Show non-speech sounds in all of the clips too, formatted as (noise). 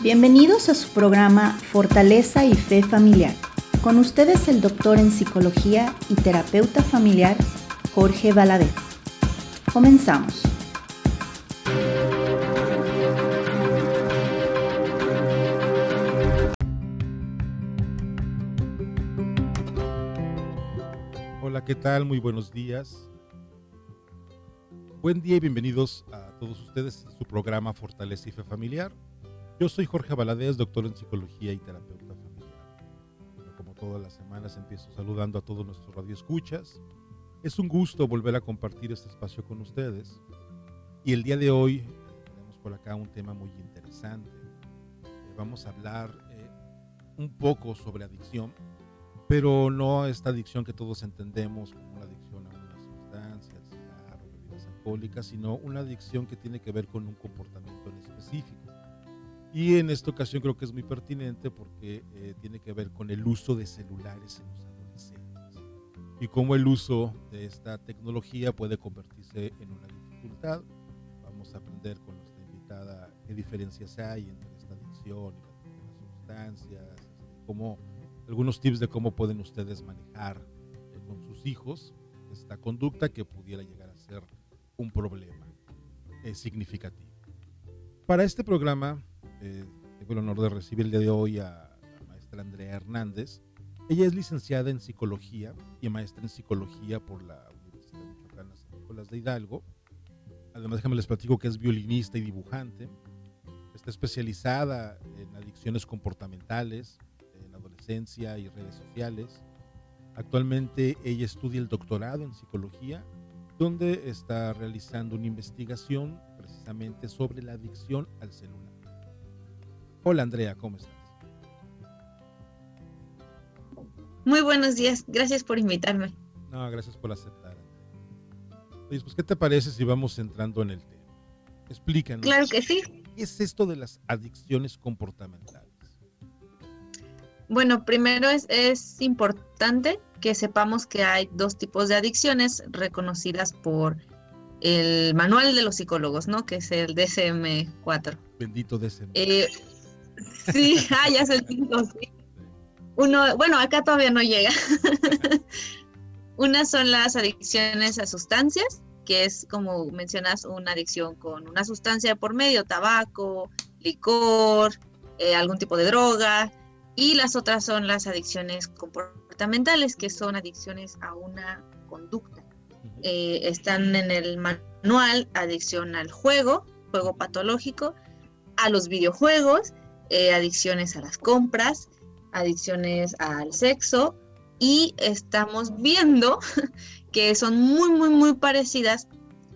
Bienvenidos a su programa Fortaleza y Fe Familiar. Con ustedes el doctor en psicología y terapeuta familiar Jorge Valadez. Comenzamos. Hola, ¿qué tal? Muy buenos días. Buen día y bienvenidos a todos ustedes a su programa Fortaleza y Fe Familiar. Yo soy Jorge Valadez, doctor en psicología y terapeuta familiar. como todas las semanas empiezo saludando a todos nuestros radioescuchas. Es un gusto volver a compartir este espacio con ustedes. Y el día de hoy tenemos por acá un tema muy interesante. Eh, vamos a hablar eh, un poco sobre adicción, pero no esta adicción que todos entendemos como una adicción a una sustancia, cigarro, bebidas alcohólicas, sino una adicción que tiene que ver con un comportamiento en específico. Y en esta ocasión creo que es muy pertinente porque eh, tiene que ver con el uso de celulares en los adolescentes y cómo el uso de esta tecnología puede convertirse en una dificultad. Vamos a aprender con nuestra invitada qué diferencias hay entre esta adicción y las sustancias, este, cómo, algunos tips de cómo pueden ustedes manejar eh, con sus hijos esta conducta que pudiera llegar a ser un problema eh, significativo. Para este programa eh, tengo el honor de recibir el día de hoy a la maestra Andrea Hernández. Ella es licenciada en psicología y maestra en psicología por la Universidad Michoacana San Nicolás de Hidalgo. Además, déjame les platico que es violinista y dibujante. Está especializada en adicciones comportamentales, en adolescencia y redes sociales. Actualmente ella estudia el doctorado en psicología, donde está realizando una investigación precisamente sobre la adicción al celular. Hola Andrea, ¿cómo estás? Muy buenos días, gracias por invitarme. No, gracias por aceptar. Oye, pues, ¿qué te parece si vamos entrando en el tema? Explícanos. Claro que sí. ¿Qué es esto de las adicciones comportamentales? Bueno, primero es, es importante que sepamos que hay dos tipos de adicciones reconocidas por el manual de los psicólogos, ¿no? Que es el DSM-4. Bendito DSM. Eh, Sí, (laughs) ah, ya es el quinto, sí. Uno, bueno, acá todavía no llega. (laughs) Unas son las adicciones a sustancias, que es como mencionas, una adicción con una sustancia por medio, tabaco, licor, eh, algún tipo de droga. Y las otras son las adicciones comportamentales, que son adicciones a una conducta. Eh, están en el manual adicción al juego, juego patológico, a los videojuegos eh, adicciones a las compras, adicciones al sexo y estamos viendo (laughs) que son muy, muy, muy parecidas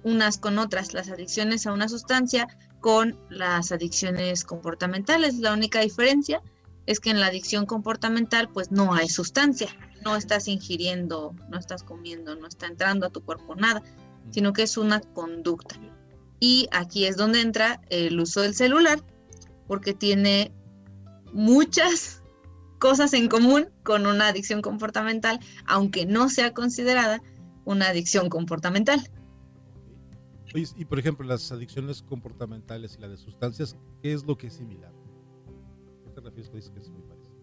unas con otras, las adicciones a una sustancia con las adicciones comportamentales. La única diferencia es que en la adicción comportamental pues no hay sustancia, no estás ingiriendo, no estás comiendo, no está entrando a tu cuerpo nada, sino que es una conducta. Y aquí es donde entra el uso del celular, porque tiene muchas cosas en común con una adicción comportamental, aunque no sea considerada una adicción comportamental. Y, por ejemplo, las adicciones comportamentales y la de sustancias, ¿qué es lo que es similar? ¿Qué te refieres que que es muy parecido?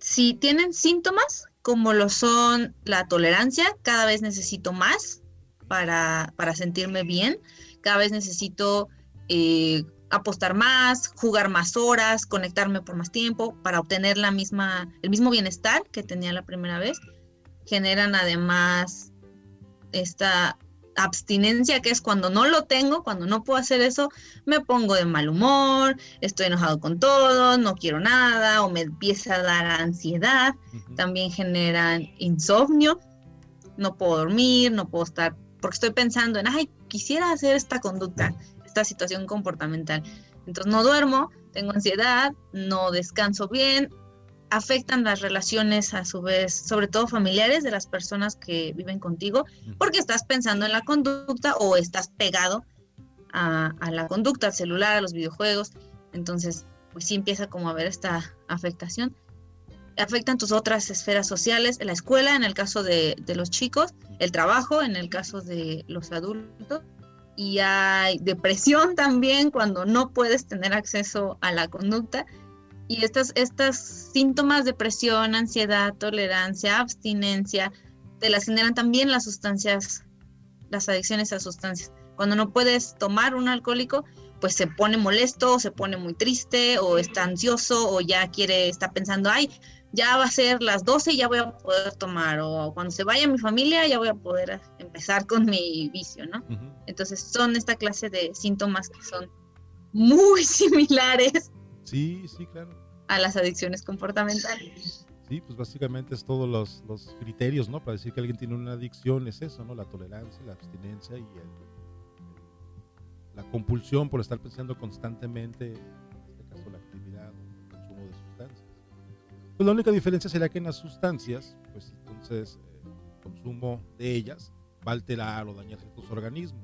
Si tienen síntomas como lo son la tolerancia, cada vez necesito más para, para sentirme bien, cada vez necesito eh, apostar más, jugar más horas, conectarme por más tiempo para obtener la misma, el mismo bienestar que tenía la primera vez. Generan además esta abstinencia que es cuando no lo tengo, cuando no puedo hacer eso, me pongo de mal humor, estoy enojado con todo, no quiero nada o me empieza a dar ansiedad. También generan insomnio, no puedo dormir, no puedo estar, porque estoy pensando en, ay, quisiera hacer esta conducta esta situación comportamental. Entonces no duermo, tengo ansiedad, no descanso bien, afectan las relaciones a su vez, sobre todo familiares de las personas que viven contigo, porque estás pensando en la conducta o estás pegado a, la conducta, al celular, a los videojuegos. Entonces, pues sí empieza como a haber esta afectación. Afectan tus otras esferas sociales, la escuela en el caso de, de los chicos, el trabajo en el caso de los adultos y hay depresión también cuando no puedes tener acceso a la conducta. Y estas, estas síntomas, depresión, ansiedad, tolerancia, abstinencia, te las generan también las sustancias, las adicciones a sustancias. Cuando no puedes tomar un alcohólico, pues se pone molesto, se pone muy triste, o está ansioso, o ya quiere, está pensando, ay, ya va a ser las 12 y ya voy a poder tomar, o cuando se vaya mi familia ya voy a poder empezar con mi vicio, ¿no? Entonces son esta clase de síntomas que son muy (laughs) similares. Sí, sí, claro. A las adicciones comportamentales. Sí, pues básicamente es todos los, los, criterios, ¿no? Para decir que alguien tiene una adicción es eso, ¿no? La tolerancia, la abstinencia y la compulsión por estar pensando constantemente Pues la única diferencia sería que en las sustancias, pues entonces el eh, consumo de ellas va a alterar o dañar ciertos organismos.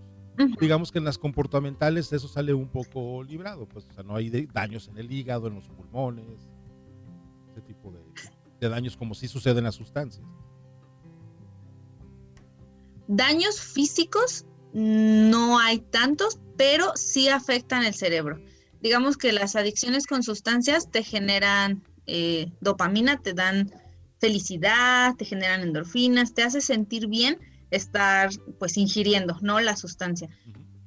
Digamos que en las comportamentales eso sale un poco librado, pues o sea, no hay daños en el hígado, en los pulmones, ese tipo de, de daños como sí sucede en las sustancias. Daños físicos no hay tantos, pero sí afectan el cerebro. Digamos que las adicciones con sustancias te generan eh, dopamina, te dan felicidad, te generan endorfinas, te hace sentir bien estar pues ingiriendo, ¿no? La sustancia.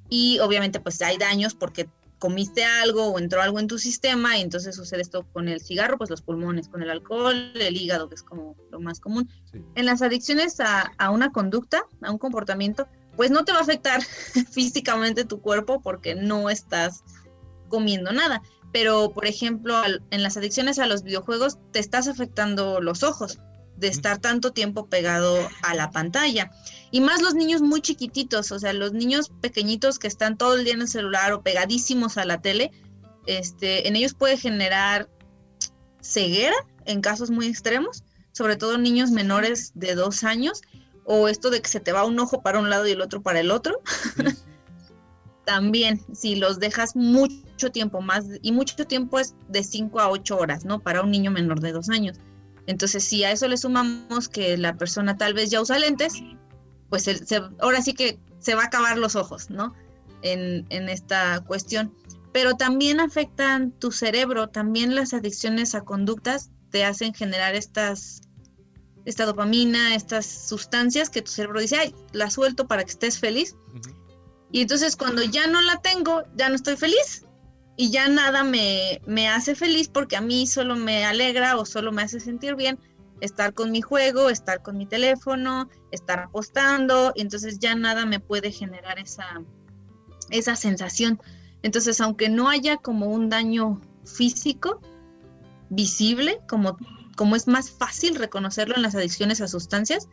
Y obviamente pues hay daños porque comiste algo o entró algo en tu sistema y entonces sucede esto con el cigarro, pues los pulmones, con el alcohol, el hígado, que es como lo más común. En las adicciones a, a, una conducta, a un comportamiento, pues no te va a afectar (laughs) físicamente tu cuerpo porque no estás comiendo nada, pero por ejemplo, en las adicciones a los videojuegos te estás afectando los ojos de estar tanto tiempo pegado a la pantalla. Y más los niños muy chiquititos, o sea, los niños pequeñitos que están todo el día en el celular o pegadísimos a la tele, este, en ellos puede generar ceguera en casos muy extremos, sobre todo niños menores de dos años, o esto de que se te va un ojo para un lado y el otro para el otro. También, si los dejas mucho tiempo más, y mucho tiempo es de 5 a 8 horas, ¿no? Para un niño menor de 2 años. Entonces, si a eso le sumamos que la persona tal vez ya usa lentes, pues ahora sí que se va a acabar los ojos, ¿no? En, en esta cuestión. Pero también afectan tu cerebro, también las adicciones a conductas te hacen generar estas esta dopamina, estas sustancias que tu cerebro dice, ay, la suelto para que estés feliz. Y entonces cuando ya no la tengo, ya no estoy feliz. Y ya nada me, me hace feliz porque a mí solo me alegra o solo me hace sentir bien estar con mi juego, estar con mi teléfono, estar apostando. Y entonces ya nada me puede generar esa, esa sensación. Entonces, aunque no haya como un daño físico visible, como, como es más fácil reconocerlo en las adicciones a sustancias,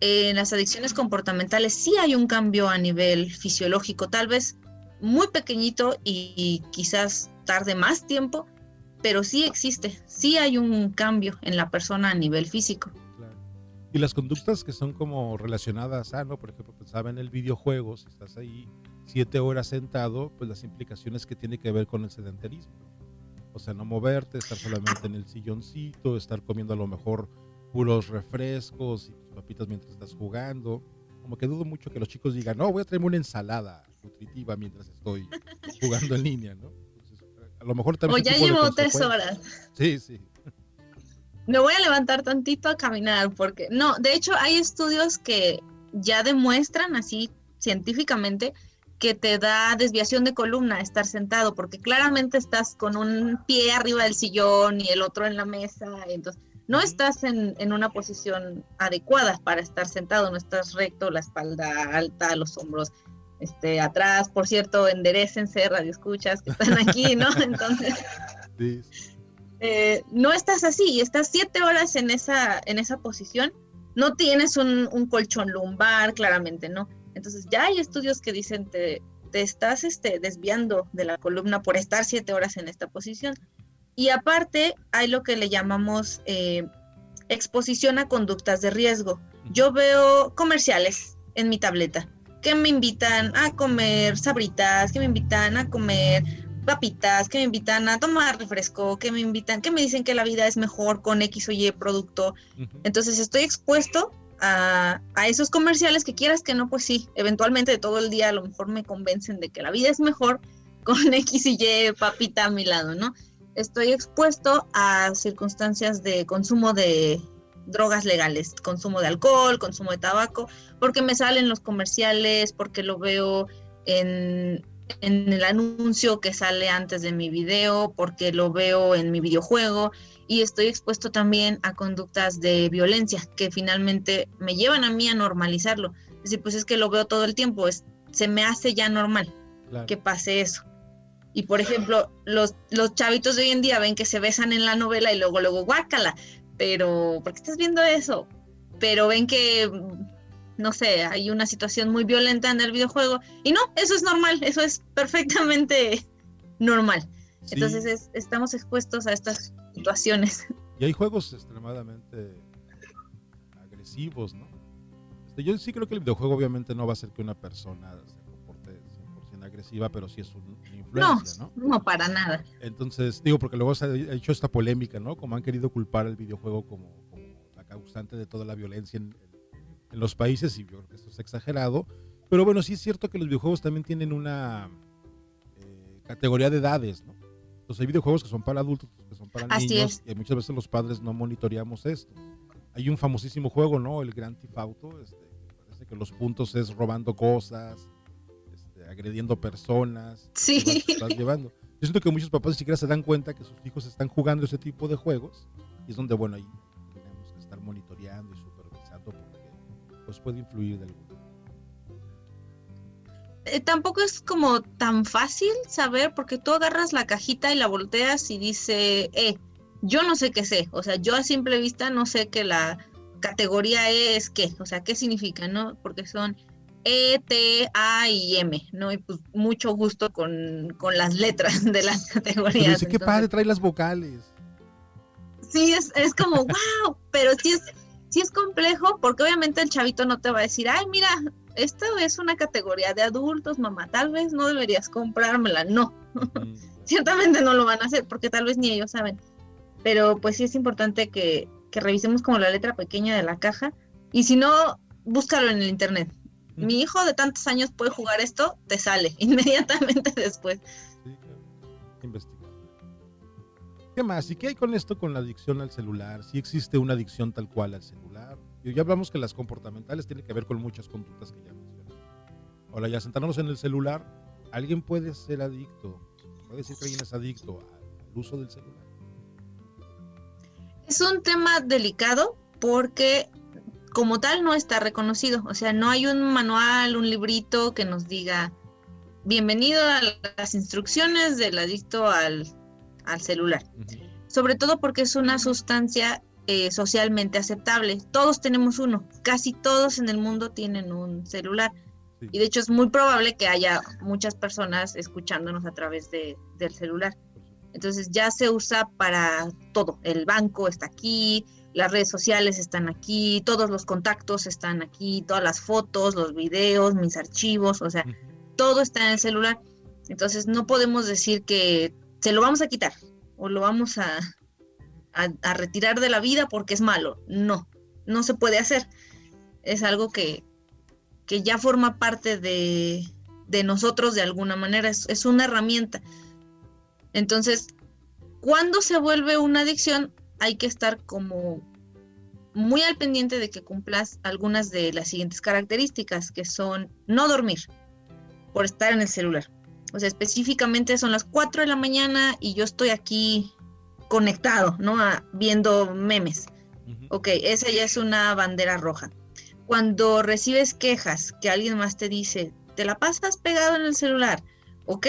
en las adicciones comportamentales sí hay un cambio a nivel fisiológico, tal vez muy pequeñito y, quizás tarde más tiempo, pero sí existe, sí hay un cambio en la persona a nivel físico. Y las conductas que son como relacionadas a, ¿no? Por ejemplo, pensaba en el videojuego, si estás ahí siete horas sentado, pues las implicaciones que tiene que ver con el sedentarismo. O sea, no moverte, estar solamente en el silloncito, estar comiendo a lo mejor puros refrescos y tus papitas mientras estás jugando. Como que dudo mucho que los chicos digan, no, voy a traerme una ensalada nutritiva mientras estoy jugando en línea, ¿no? a lo mejor también... O ya llevo tres horas. Sí, sí. Me voy a levantar tantito a caminar porque, no, de hecho hay estudios que ya demuestran así científicamente que te da desviación de columna estar sentado, porque claramente estás con un pie arriba del sillón y el otro en la mesa, entonces no estás en, una posición adecuada para estar sentado, no estás recto, la espalda alta, los hombros este, atrás. Por cierto, enderecense, escuchas que están aquí, ¿no? (laughs) Entonces, eh, no estás así, estás siete horas en esa, en esa posición, no tienes un, colchón lumbar, claramente, ¿no? Entonces, ya hay estudios que dicen te, te estás este, desviando de la columna por estar siete horas en esta posición. Y aparte hay lo que le llamamos eh, exposición a conductas de riesgo. Yo veo comerciales en mi tableta que me invitan a comer sabritas, que me invitan a comer papitas, que me invitan a tomar refresco, que me invitan, que me dicen que la vida es mejor con X o Y producto. Entonces estoy expuesto a, a, esos comerciales que quieras que no, pues sí, eventualmente todo el día a lo mejor me convencen de que la vida es mejor con (laughs) X y Y papita a mi lado, ¿no? Estoy expuesto a circunstancias de consumo de drogas legales, consumo de alcohol, consumo de tabaco, porque me salen los comerciales, porque lo veo en, en el anuncio que sale antes de mi video, porque lo veo en mi videojuego y estoy expuesto también a conductas de violencia que finalmente me llevan a mí a normalizarlo. Es decir, pues es que lo veo todo el tiempo, es, se me hace ya normal que pase eso. Y por ejemplo, los, los chavitos de hoy en día ven que se besan en la novela y luego, luego, guácala, pero, ¿por qué estás viendo eso? Pero ven que no sé, hay una situación muy violenta en el videojuego. Y no, eso es normal, eso es perfectamente (laughs) normal. Entonces estamos expuestos a estas situaciones. Y hay juegos extremadamente agresivos, ¿no? Este, yo sí creo que el videojuego obviamente no va a ser que una persona se comporte 100% agresiva, pero sí es una influencia, ¿no? No, para nada. Entonces, digo, porque luego se ha hecho esta polémica, ¿no? Como han querido culpar el videojuego como, como la causante de toda la violencia en, en los países, y yo creo que esto es exagerado, pero bueno, sí es cierto que los videojuegos también tienen una eh, categoría de edades, ¿no? Entonces hay videojuegos que son para adultos, que son para niños, y muchas veces los padres no monitoreamos esto. Hay un famosísimo juego, ¿no? El Grand Theft Auto, este, parece que los puntos es robando cosas, agrediendo personas, (laughs) sí. estás llevando. Yo siento que muchos papás ni siquiera se dan cuenta que sus hijos están jugando ese tipo de juegos, y es donde, bueno, ahí tenemos que estar monitoreando y supervisando pues puede influir de alguna eh, tampoco es como tan fácil saber porque tú agarras la cajita y la volteas y dice, eh, yo no sé qué sé, o sea, yo a simple vista no sé que la categoría E es qué, o sea, qué significa, ¿no? Porque son E, T, A y M, ¿no? Y pues mucho gusto con, las letras (laughs) de las categorías. Pero qué padre, trae las vocales. Sí, es, es como, (laughs) wow, pero sí es sí es complejo porque obviamente el chavito no te va a decir, ay, mira, esto es una categoría de adultos, mamá, tal vez no deberías comprármela. No, (laughs) ciertamente no lo van a hacer porque tal vez ni ellos saben. Pero pues sí es importante que, que revisemos como la letra pequeña de la caja y si no, búscalo en el internet. Mi hijo de tantos años puede jugar esto, te sale (laughs) inmediatamente después. Sí, Investiga. ¿Qué más? ¿Y qué hay con esto con la adicción al celular? Si existe una adicción tal cual al celular. Y ya hablamos que las comportamentales tienen que ver con muchas conductas que ya mencioné. Ahora, ya sentándonos en el celular, ¿alguien puede ser adicto? ¿Puede decir que alguien es adicto al uso del celular? Es un tema delicado porque como tal no está reconocido. O sea, no hay un manual, un librito que nos diga, bienvenido a las instrucciones del adicto al al celular. Sobre todo porque es una sustancia eh, socialmente aceptable. Todos tenemos uno, casi todos en el mundo tienen un celular. Y de hecho es muy probable que haya muchas personas escuchándonos a través de, del celular. Entonces ya se usa para todo. El banco está aquí, las redes sociales están aquí, todos los contactos están aquí, todas las fotos, los videos, mis archivos, o sea, todo está en el celular. Entonces no podemos decir que se lo vamos a quitar o lo vamos a, a, retirar de la vida porque es malo. No, no se puede hacer. Es algo que, que ya forma parte de, de, nosotros de alguna manera, es, es una herramienta. Entonces, cuando se vuelve una adicción, hay que estar como muy al pendiente de que cumplas algunas de las siguientes características, que son no dormir por estar en el celular. O sea, específicamente son las 4 de la mañana y yo estoy aquí conectado, ¿no? viendo memes. Ok, esa ya es una bandera roja. Cuando recibes quejas que alguien más te dice, te la pasas pegado en el celular, ok,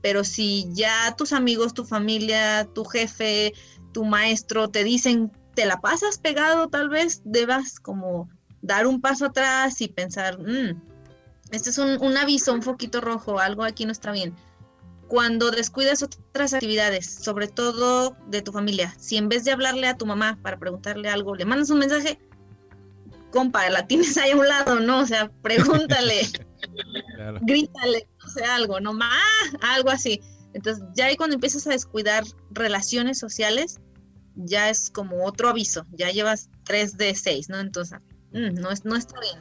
pero si ya tus amigos, tu familia, tu jefe, tu maestro te dicen, te la pasas pegado, tal vez debas como dar un paso atrás y pensar, mmm, este es un, aviso, un foquito rojo, algo aquí no está bien. Cuando descuidas otras actividades, sobre todo de tu familia, si en vez de hablarle a tu mamá para preguntarle algo, le mandas un mensaje, compa, la tienes ahí a un lado, ¿no? O sea, pregúntale, (laughs) grítale, no sé, algo, no más, algo así. Entonces, ya ahí cuando empiezas a descuidar relaciones sociales, ya es como otro aviso, ya llevas tres de seis, ¿no? Entonces, Mm, no, es, no está bien.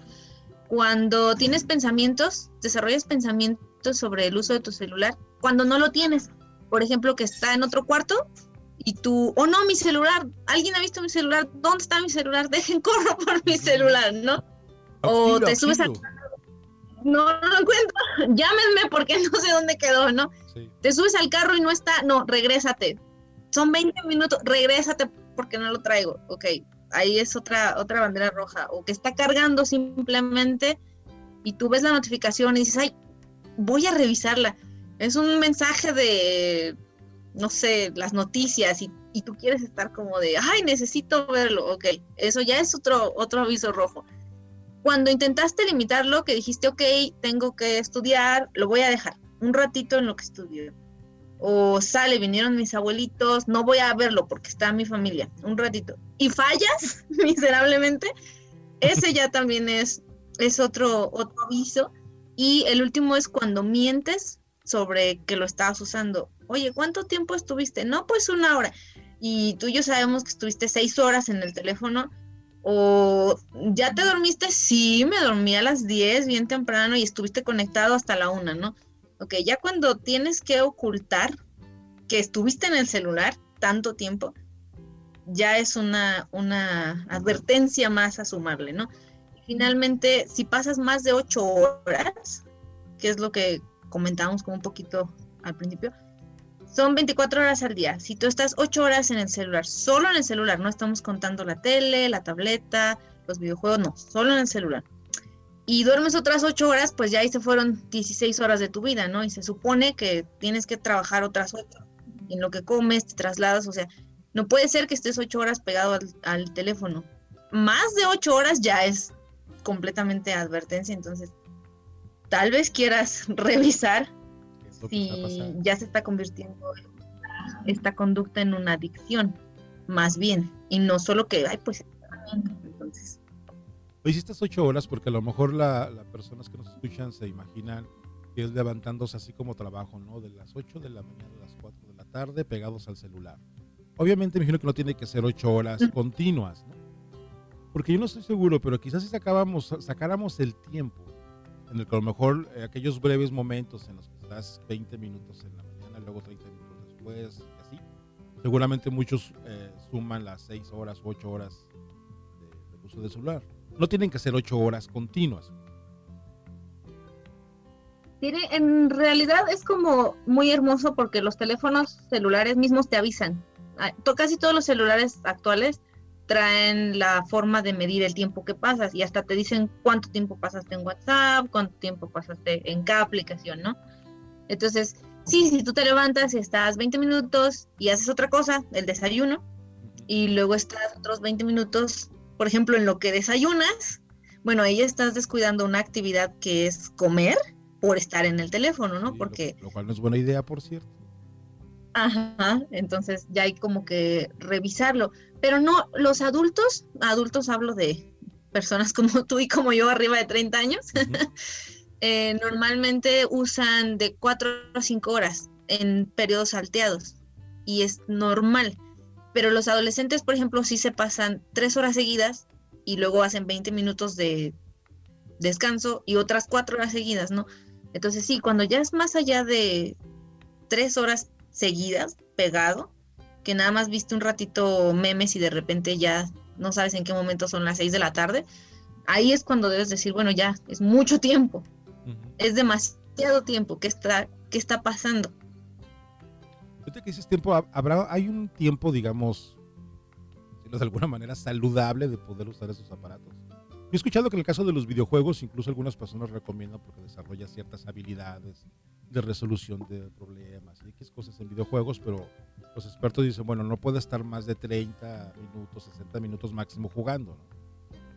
Cuando tienes pensamientos, desarrollas pensamientos sobre el uso de tu celular, cuando no lo tienes, por ejemplo, que está en otro cuarto y tú, oh no, mi celular, alguien ha visto mi celular, ¿dónde está mi celular? (laughs) Dejen corro por mi celular, ¿no? o te subes al no lo encuentro, (laughs) llámenme porque no sé dónde quedó, ¿no? Te subes al carro y no está, no, regrésate. Son 20 minutos, regrésate porque no lo traigo. Ok, ahí es otra, otra bandera roja. O que está cargando simplemente y tú ves la notificación y dices, ay, voy a revisarla. Es un mensaje de, no sé, las noticias y, y tú quieres estar como de, ay, necesito verlo. Ok, eso ya es otro, otro aviso rojo cuando intentaste limitarlo, que dijiste, ok, tengo que estudiar, lo voy a dejar un ratito en lo que estudio. O sale, vinieron mis abuelitos, no voy a verlo porque está mi familia, un ratito. Y fallas (laughs) miserablemente, ese ya también es, es otro, otro aviso. Y el último es cuando mientes sobre que lo estabas usando. Oye, ¿cuánto tiempo estuviste? No, pues una hora. Y tú y yo sabemos que estuviste seis horas en el teléfono o ya te dormiste, sí, me dormí a las 10 bien temprano y estuviste conectado hasta la 1, ¿no? Ok, ya cuando tienes que ocultar que estuviste en el celular tanto tiempo, ya es una, una advertencia más a sumarle, ¿no? Finalmente, si pasas más de 8 horas, que es lo que comentábamos como un poquito al principio, son 24 horas al día. Si tú estás 8 horas en el celular, solo en el celular, no estamos contando la tele, la tableta, los videojuegos, no, solo en el celular. Y duermes otras 8 horas, pues ya ahí se fueron 16 horas de tu vida, ¿no? Y se supone que tienes que trabajar otras 8. En lo que comes, te trasladas, o sea, no puede ser que estés 8 horas pegado al, al teléfono. Más de 8 horas ya es completamente advertencia, entonces tal vez quieras (laughs) revisar si ya se está convirtiendo esta conducta en una adicción, más bien, y no solo que, ay, pues. Estas ocho horas, porque a lo mejor las personas que nos escuchan se imaginan que es levantándose así como trabajo, ¿no? De las 8 de la mañana a las 4 de la tarde pegados al celular. Obviamente me imagino que no tiene que ser ocho horas continuas, ¿no? Porque yo no estoy seguro, pero quizás si sacábamos, sacáramos el tiempo en el que a lo mejor eh, aquellos breves momentos en los que estás 20 minutos en la mañana, luego 30 minutos después, y así, seguramente muchos eh, suman las 6 horas o 8 horas de, uso de celular. No tienen que ser 8 horas continuas. En realidad es como muy hermoso porque los teléfonos celulares mismos te avisan. Ah, casi todos los celulares actuales traen la forma de medir el tiempo que pasas y hasta te dicen cuánto tiempo pasaste en WhatsApp, cuánto tiempo pasaste en cada aplicación, ¿no? Entonces, sí, si tú te levantas y estás 20 minutos y haces otra cosa, el desayuno, y luego estás otros 20 minutos, por ejemplo, en lo que desayunas, bueno, ahí estás descuidando una actividad que es comer por estar en el teléfono, ¿no? Porque... Lo, lo cual no es buena idea, por cierto. Ajá, entonces ya hay como que revisarlo. Pero no, los adultos, adultos hablo de personas (laughs) como tú y como yo arriba de 30 años, (laughs) eh, normalmente usan de 4 a 5 horas en periodos salteados y es normal. Pero los adolescentes, por ejemplo, sí se pasan 3 horas seguidas y luego hacen 20 minutos de descanso y otras 4 horas seguidas, ¿no? Entonces sí, cuando ya es más allá de 3 horas seguidas, pegado, que nada más viste un ratito memes y de repente ya no sabes en qué momento son las 6 de la tarde, ahí es cuando debes decir, bueno, ya es mucho tiempo, es demasiado tiempo, ¿qué está, qué está pasando? Fíjate que ese tiempo, habrá, hay un tiempo, digamos, de alguna manera saludable de poder usar esos aparatos. Yo he escuchado que en el caso de los videojuegos, incluso algunas personas recomiendan porque desarrolla ciertas habilidades de resolución de problemas y X cosas en videojuegos, pero los expertos dicen, bueno, no puede estar más de 30 minutos, 60 minutos máximo jugando.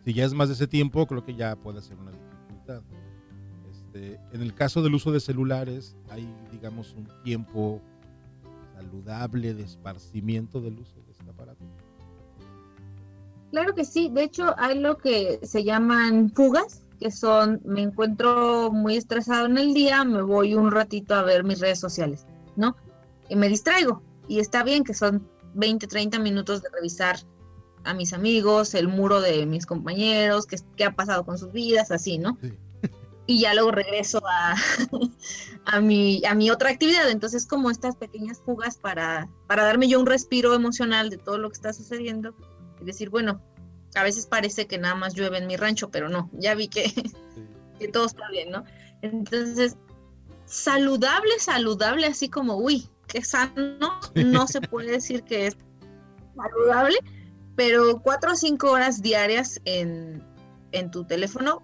Si ya es más de ese tiempo, creo que ya puede ser una dificultad. Este, en el caso del uso de celulares, hay, digamos, un tiempo saludable de esparcimiento del uso de este aparato. Claro que sí, de hecho hay lo que se llaman fugas, que son, me encuentro muy estresado en el día, me voy un ratito a ver mis redes sociales, ¿no? Y me distraigo. Y está bien que son 20, 30 minutos de revisar a mis amigos, el muro de mis compañeros, qué, qué ha pasado con sus vidas, así, ¿no? Sí. Y ya luego regreso a, (laughs) a, mi, a mi otra actividad. Entonces, como estas pequeñas fugas para, para darme yo un respiro emocional de todo lo que está sucediendo y decir, bueno, a veces parece que nada más llueve en mi rancho, pero no, ya vi que, (laughs) Sí. que todo está bien, ¿no? Entonces, saludable, saludable, así como, uy, qué sano, no se puede decir que es saludable, pero cuatro o cinco horas diarias en, en tu teléfono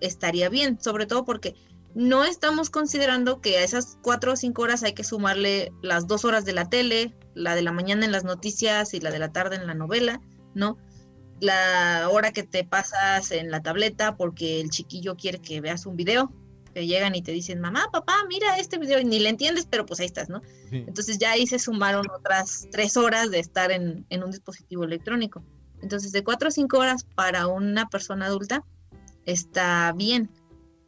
estaría bien, sobre todo porque no estamos considerando que a esas cuatro o cinco horas hay que sumarle las dos horas de la tele, la de la mañana en las noticias y la de la tarde en la novela, ¿no? La hora que te pasas en la tableta porque el chiquillo quiere que veas un video, te llegan y te dicen, mamá, papá, mira este video y ni le entiendes, pero pues ahí estás, ¿no? Sí. Entonces ya ahí se sumaron otras tres horas de estar en, en un dispositivo electrónico. Entonces de cuatro o cinco horas para una persona adulta está bien.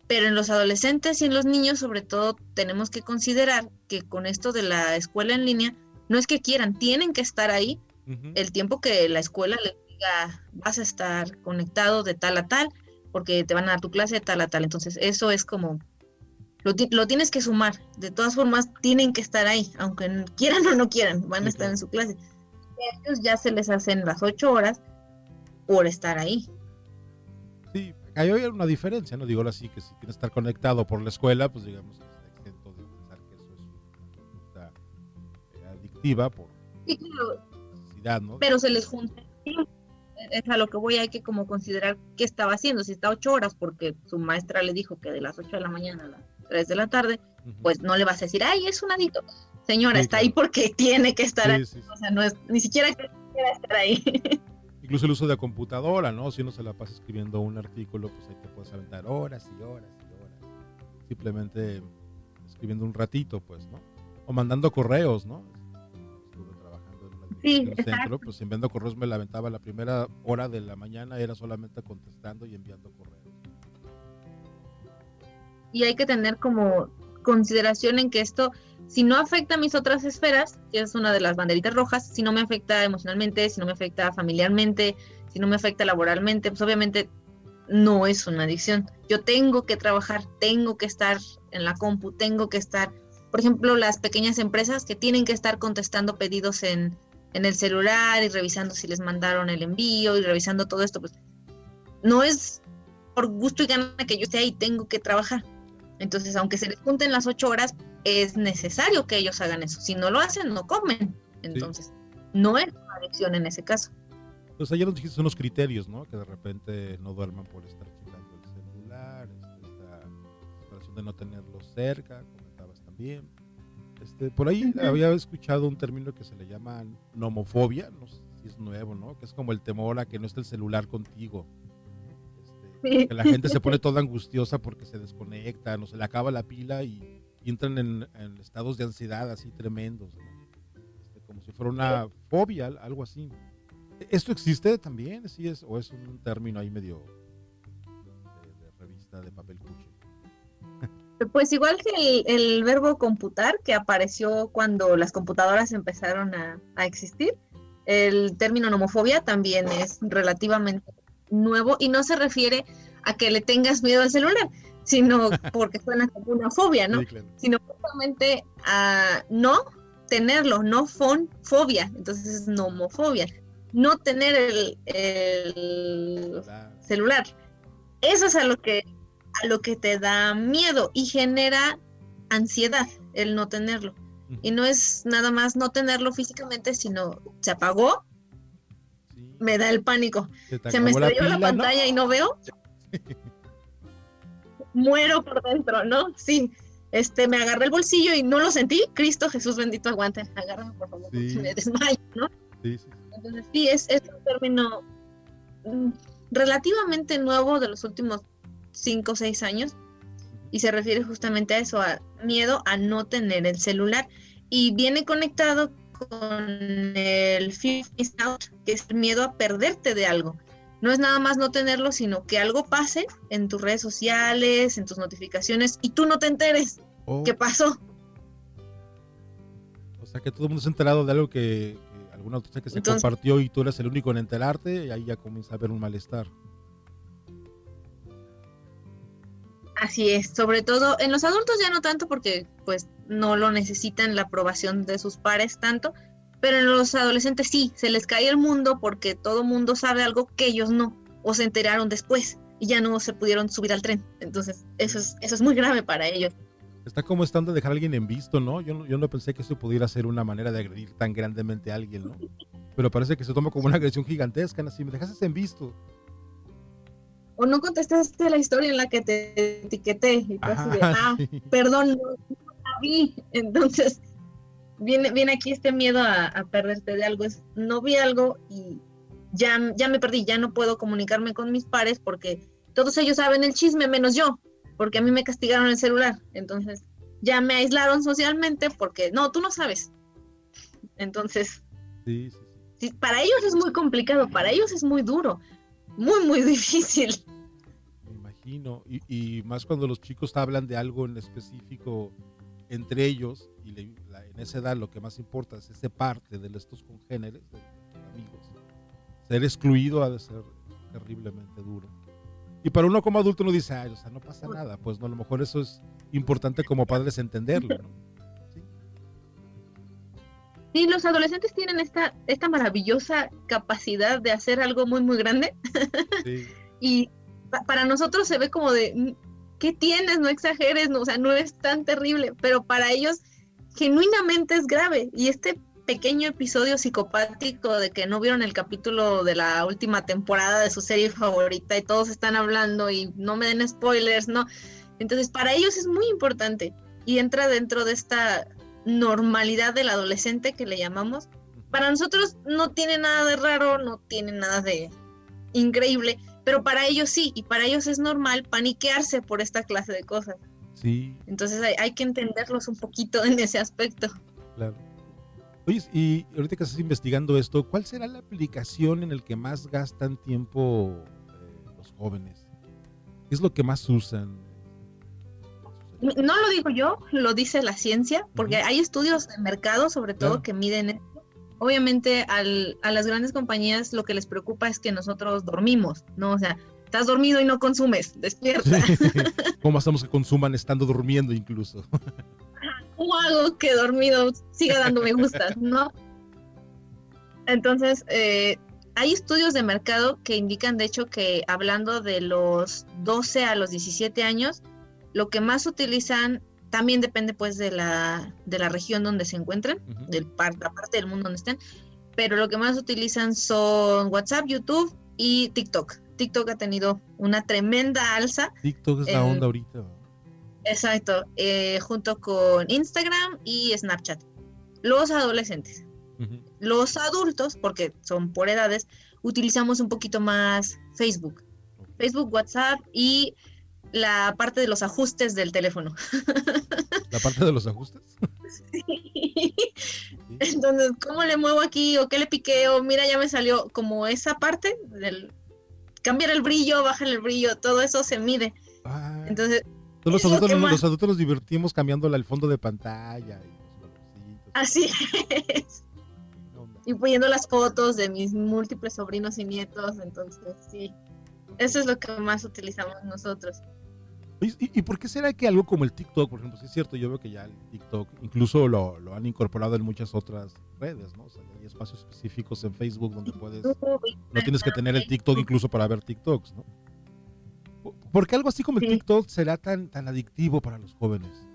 Pero en los adolescentes y en los niños sobre todo tenemos que considerar que con esto de la escuela en línea, no es que quieran, tienen que estar ahí el tiempo que la escuela les diga vas a estar conectado de tal a tal, porque te van a dar tu clase de tal a tal. Entonces, eso es como, lo, lo tienes que sumar. De todas formas, tienen que estar ahí, aunque quieran o no quieran, van a estar en su clase. A ellos ya se les hacen las ocho horas por estar ahí. Sí, hay una diferencia, ¿no? Digo así, que si que estar conectado por la escuela, pues digamos que está exento de pensar que eso es una conducta eh, adictiva por Sí, claro, necesidad, ¿no? pero se les junta. Es a lo que voy, hay que como considerar qué estaba haciendo. Si está ocho horas porque su maestra le dijo que de las ocho de la mañana a las tres de la tarde, pues no le vas a decir, ay, es un adicto. Señora, Sí, está claro. ahí porque tiene que estar Sí, ahí. sí. O sea, no es ni siquiera que quiera estar ahí. (laughs) Incluso el uso de computadora, ¿no? Si uno se la pasa escribiendo un artículo, pues ahí te puedes aventar horas y horas y horas. Simplemente escribiendo un ratito, pues, ¿no? O mandando correos, ¿no? Estuve trabajando en una Sí, exacto. centro, pues enviando correos me la aventaba la primera hora de la mañana, era solamente contestando y enviando correos. y hay que tener como consideración en que esto, si no afecta a mis otras esferas, que es una de las banderitas rojas, si no me afecta emocionalmente, si no me afecta familiarmente, si no me afecta laboralmente, pues obviamente no es una adicción. Yo tengo que trabajar, tengo que estar en la compu, tengo que estar, por ejemplo, las pequeñas empresas que tienen que estar contestando pedidos en, en el celular y revisando si les mandaron el envío y revisando todo esto, pues no es por gusto y gana que yo esté ahí, tengo que trabajar. Entonces, aunque se les junten las ocho horas, es necesario que ellos hagan eso. Si no lo hacen, no comen. Entonces, no es una adicción en ese caso. Entonces ayer nos dijiste unos criterios, ¿no? Que de repente no duerman por estar checando el celular, este, esta situación de no tenerlo cerca, comentabas también. Este, por ahí había escuchado un término que se le llama nomofobia, no sé si es nuevo, ¿no? Que es como el temor a que no esté el celular contigo. Sí. que la gente se pone (laughs) toda angustiosa porque se desconecta, no se le acaba la pila y, y entran en, en estados de ansiedad así tremendos, ¿no? Este, como si fuera una fobia, algo así. ¿Esto existe también? ¿Sí es, ¿O es un término ahí medio de, de revista de papel cuche? (laughs) Pues igual que el, el verbo computar, que apareció cuando las computadoras empezaron a, a existir, el término nomofobia también es relativamente nuevo y no se refiere a que le tengas miedo al celular, sino (laughs) porque suena como una fobia, ¿no? Sí, claro. sino justamente a no tenerlo, no fon, fobia, entonces es nomofobia, no tener el, el La- celular. Eso es a lo que a lo que te da miedo y genera ansiedad el no tenerlo. Y no es nada más no tenerlo físicamente, sino se apagó, me da el pánico. se me la estrelló la, ¿no? pantalla y no veo. Muero por dentro, ¿no? Sí. Este, me agarré el bolsillo y no lo sentí. Cristo Jesús bendito, aguante. Agárrame, por favor, Sí. me desmayo, ¿no? Sí, sí. Entonces, sí, es, es un término mm, relativamente nuevo de los últimos cinco o seis años y se refiere justamente a eso, a miedo a no tener el celular. Y viene conectado con el fear out, que es el miedo a perderte de algo. No es nada más no tenerlo, sino que algo pase en tus redes sociales, en tus notificaciones y tú no te enteres Oh, qué pasó. o sea que todo el mundo se ha enterado de algo que, alguna noticia que se compartió y tú eres el único en enterarte, y ahí ya comienza a haber un malestar. Así es, sobre todo en los adultos ya no tanto porque pues no lo necesitan la aprobación de sus pares tanto, pero en los adolescentes sí, se les cae el mundo porque todo mundo sabe algo que ellos no, o se enteraron después y ya no se pudieron subir al tren. Entonces, eso es, eso es muy grave para ellos. Está como estando de dejar a alguien en visto, ¿no? Yo, ¿no? yo no pensé que eso pudiera ser una manera de agredir tan grandemente a alguien, ¿no? Pero parece que se toma como una agresión gigantesca, así me dejaste en visto o no contestaste la historia en la que te etiqueté y ah, perdón, no, la vi. (laughs) Entonces, viene, viene aquí este miedo a, perderte de algo. Es, no vi algo y ya, ya me perdí, ya no puedo comunicarme con mis pares porque todos ellos saben el chisme menos yo, porque a mí me castigaron el celular. Entonces, ya me aislaron socialmente porque, no, tú no sabes. Entonces, para ellos es muy complicado, para ellos es muy duro muy, muy difícil. Me imagino, y, más cuando los chicos hablan de algo en específico entre ellos, y en esa edad lo que más importa es ese parte de estos congéneres, de, amigos. Ser excluido ha de ser terriblemente duro. Y para uno como adulto uno dice, Ay, o sea, no pasa nada. Pues no, a lo mejor eso es importante como padres entenderlo. Sí, los adolescentes tienen esta, esta maravillosa capacidad de hacer algo muy, muy grande. (laughs) y para nosotros se ve como de, mm, ¿qué tienes? No exageres, no, o sea, no es tan terrible, pero para ellos genuinamente es grave. Y este pequeño episodio psicopático de que no vieron el capítulo de la última temporada de su serie favorita y todos están hablando y no me den spoilers, ¿no? Entonces, para ellos es muy importante y entra dentro de esta normalidad del adolescente que le llamamos, para nosotros no tiene nada de raro, no tiene nada de increíble, pero para ellos sí, y para ellos es normal paniquearse por esta clase de cosas. Sí. Entonces hay, que entenderlos un poquito en ese aspecto. Claro. Oye, y ahorita que estás investigando esto, ¿cuál será la aplicación en el que más gastan tiempo eh, los jóvenes? ¿Qué es lo que más usan? No lo digo yo, lo dice la ciencia, porque hay estudios de mercado, sobre todo, que miden esto. Obviamente a las grandes compañías lo que les preocupa es que nosotros dormimos, ¿no? O sea, estás dormido y no consumes, (laughs) despierta. ¿Cómo hacemos que consuman estando durmiendo incluso? ¿Cómo hago que dormido siga dando me gustas, (laughs) no? Entonces, eh, hay estudios de mercado que indican, de hecho, que hablando de los 12 a los 17 años, lo que más utilizan también depende pues de la, de la región donde se encuentren, del la parte del mundo donde estén, pero lo que más utilizan son WhatsApp, YouTube y TikTok. TikTok ha tenido una tremenda alza. TikTok es la onda ahorita. Exacto, eh, junto con Instagram y Snapchat. Los adolescentes. Los adultos, porque son por edades, utilizamos un poquito más Facebook. Facebook, WhatsApp y la parte de los ajustes del teléfono. (laughs) ¿La parte de los ajustes? Sí. Entonces, ¿cómo le muevo aquí? ¿O qué le piqueo? Mira, ya me salió como esa parte del cambiar el brillo, bajar el brillo, todo eso se mide. Ah. Entonces, los adultos, los adultos, nos divertimos cambiándole el fondo de pantalla. Así es. y poniendo las fotos de mis múltiples sobrinos y nietos, entonces sí. Eso es lo que más utilizamos nosotros. ¿Y, por qué será que algo como el TikTok, por ejemplo, si es cierto, yo veo que ya el TikTok incluso lo, lo han incorporado en muchas otras redes, ¿no? O sea, hay espacios específicos en Facebook donde puedes, no tienes que tener el TikTok incluso para ver TikToks, ¿no? ¿Por qué algo así como el TikTok será tan, tan adictivo para los jóvenes?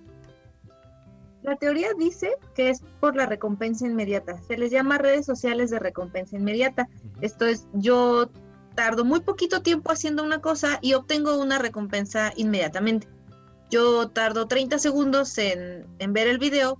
La teoría dice que es por la recompensa inmediata. Se les llama redes sociales de recompensa inmediata. Esto es, yo tardo muy poquito tiempo haciendo una cosa y obtengo una recompensa inmediatamente. Yo tardo 30 segundos en, ver el video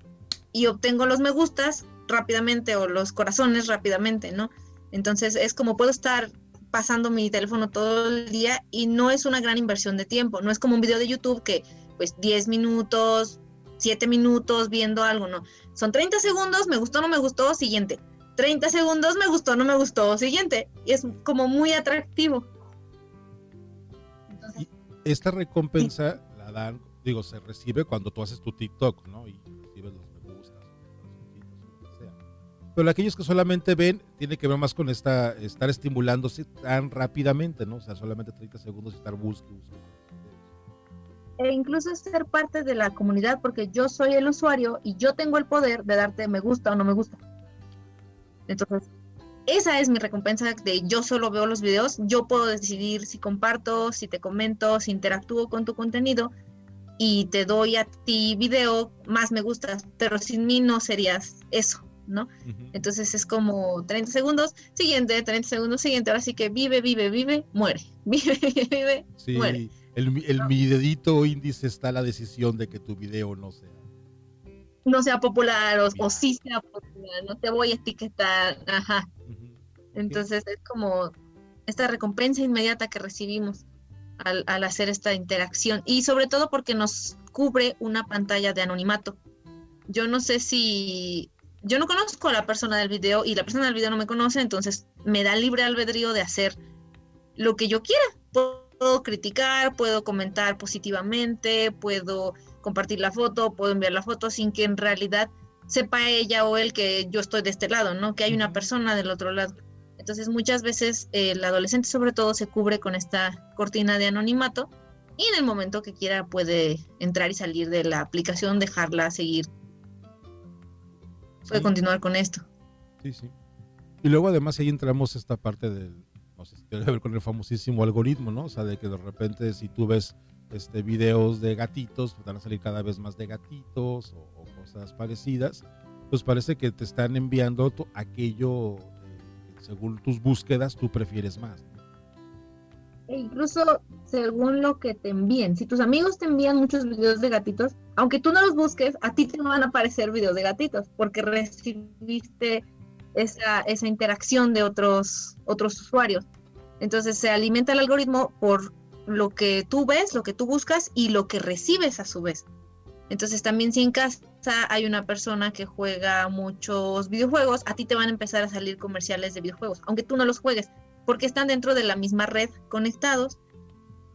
y obtengo los me gustas rápidamente o los corazones rápidamente, ¿no? Entonces es como puedo estar pasando mi teléfono todo el día y no es una gran inversión de tiempo, no es como un video de YouTube que pues 10 minutos, 7 minutos viendo algo, no. Son 30 segundos, me gustó, no me gustó, siguiente. 30 segundos, me gustó, no me gustó, siguiente. Y es como muy atractivo. esta recompensa la dan, digo, se recibe cuando tú haces tu TikTok, ¿no? Y recibes los me gustas, los lo que sea. Pero aquellos que solamente ven, tiene que ver más con esta, estar estimulándose tan rápidamente, ¿no? O sea, solamente 30 segundos y estar buscando. E incluso ser parte de la comunidad, porque yo soy el usuario y yo tengo el poder de darte me gusta o no me gusta. Entonces, esa es mi recompensa de yo solo veo los videos, yo puedo decidir si comparto, si te comento, si interactúo con tu contenido y te doy a ti video, más me gustas, pero sin mí no serías eso, ¿no? Entonces es como 30 segundos, siguiente, 30 segundos, siguiente, ahora sí que vive, vive, vive, muere, (laughs) vive, vive, vive, sí, muere. El, el mi dedito índice está la decisión de que tu video no sea. No sea popular o, o sí sea popular, no te voy a etiquetar, ajá. Entonces es como esta recompensa inmediata que recibimos al, hacer esta interacción y sobre todo porque nos cubre una pantalla de anonimato. Yo no sé si yo no conozco a la persona del video y la persona del video no me conoce, entonces me da libre albedrío de hacer lo que yo quiera. Puedo criticar, puedo comentar positivamente, puedo compartir la foto, puedo enviar la foto sin que en realidad sepa ella o él que yo estoy de este lado, ¿no? Que hay una persona del otro lado. Entonces muchas veces el adolescente sobre todo se cubre con esta cortina de anonimato y en el momento que quiera puede entrar y salir de la aplicación, dejarla seguir. Puede continuar con esto. Sí, sí. Y luego además ahí entramos esta parte del, no sé si tiene que ver con el famosísimo algoritmo, ¿no? O sea, de que de repente si tú ves este, videos de gatitos, pues van a salir cada vez más de gatitos o, cosas parecidas, pues parece que te están enviando aquello según tus búsquedas tú prefieres más. E incluso según lo que te envíen. Si tus amigos te envían muchos videos de gatitos, aunque tú no los busques, a ti te van a aparecer videos de gatitos porque recibiste esa, interacción de otros usuarios. Entonces se alimenta el algoritmo por lo que tú ves, lo que tú buscas y lo que recibes a su vez. Entonces también si en casa hay una persona que juega muchos videojuegos, a ti te van a empezar a salir comerciales de videojuegos, aunque tú no los juegues, porque están dentro de la misma red conectados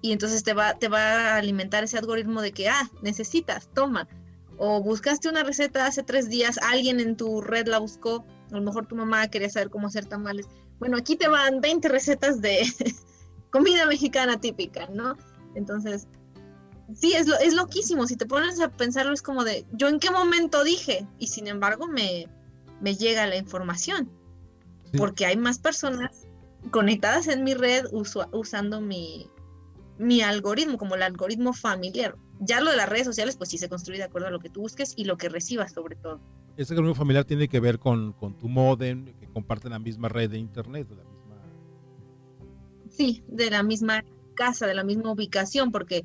y entonces te va, te va a alimentar ese algoritmo de que, ah, necesitas, toma. O buscaste una receta hace tres días, alguien en tu red la buscó, a lo mejor tu mamá quería saber cómo hacer tamales. Bueno, aquí te van 20 recetas de (laughs) comida mexicana típica, ¿no? Entonces, sí, es, lo, es loquísimo. Si te pones a pensarlo, es como de, ¿yo en qué momento dije? Y sin embargo, me, me llega la información. Porque hay más personas conectadas en mi red usando mi, mi algoritmo, como el algoritmo familiar. Ya lo de las redes sociales, pues sí se construye de acuerdo a lo que tú busques y lo que recibas, sobre todo. Ese algoritmo familiar tiene que ver con, con tu modem, que comparten la misma red de internet, la. Sí, de la misma casa, de la misma ubicación, porque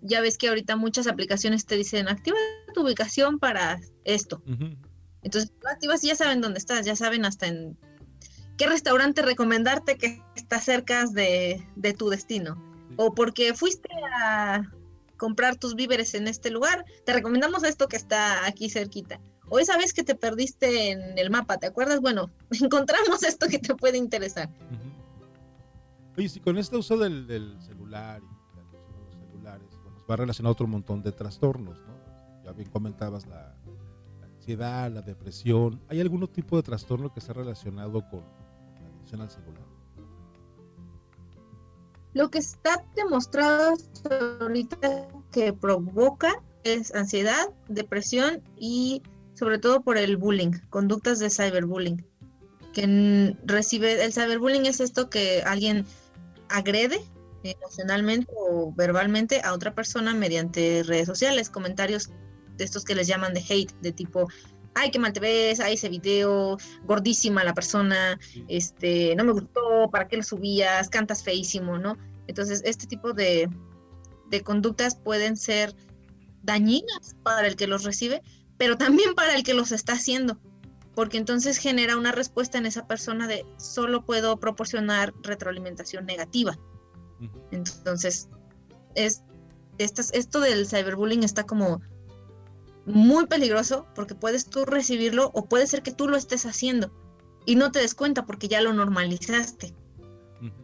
ya ves que ahorita muchas aplicaciones te dicen activa tu ubicación para esto. Entonces tú activas y ya saben dónde estás, ya saben hasta en qué restaurante recomendarte que está cerca de, tu destino. O porque fuiste a comprar tus víveres en este lugar, te recomendamos esto que está aquí cerquita. O esa vez que te perdiste en el mapa, ¿te acuerdas? Bueno, (laughs) encontramos esto que te puede interesar. Oye, si con este uso del, celular va relacionado otro montón de trastornos, ¿no? Ya bien comentabas la, ansiedad, la depresión. ¿Hay algún tipo de trastorno que sea relacionado con, la adicción al celular? Lo que está demostrado ahorita que provoca es ansiedad, depresión y sobre todo por el bullying, conductas de cyberbullying. Que recibe el cyberbullying es esto que alguien agrede emocionalmente o verbalmente a otra persona mediante redes sociales, comentarios de estos que les llaman de hate, de tipo, ay, qué mal te ves, ay, ese video, gordísima la persona, este, no me gustó, ¿para qué lo subías? Cantas feísimo, ¿no? Entonces, este tipo de, de conductas pueden ser dañinas para el que los recibe, pero también para el que los está haciendo, porque entonces genera una respuesta en esa persona de solo puedo proporcionar retroalimentación negativa. Entonces, es, esto del cyberbullying está como muy peligroso porque puedes tú recibirlo o puede ser que tú lo estés haciendo y no te des cuenta porque ya lo normalizaste.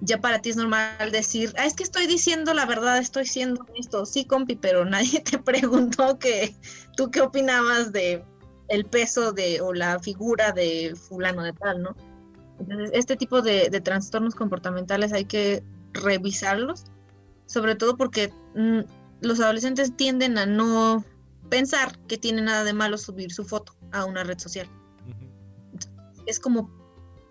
Ya para ti es normal decir, ah, es que estoy diciendo la verdad, estoy siendo esto, sí, compi, pero nadie (laughs) te preguntó que tú qué opinabas de el peso de o la figura de fulano de tal, ¿no? Entonces, este tipo de, trastornos comportamentales hay que revisarlos, sobre todo porque mm, los adolescentes tienden a no pensar que tiene nada de malo subir su foto a una red social. Es como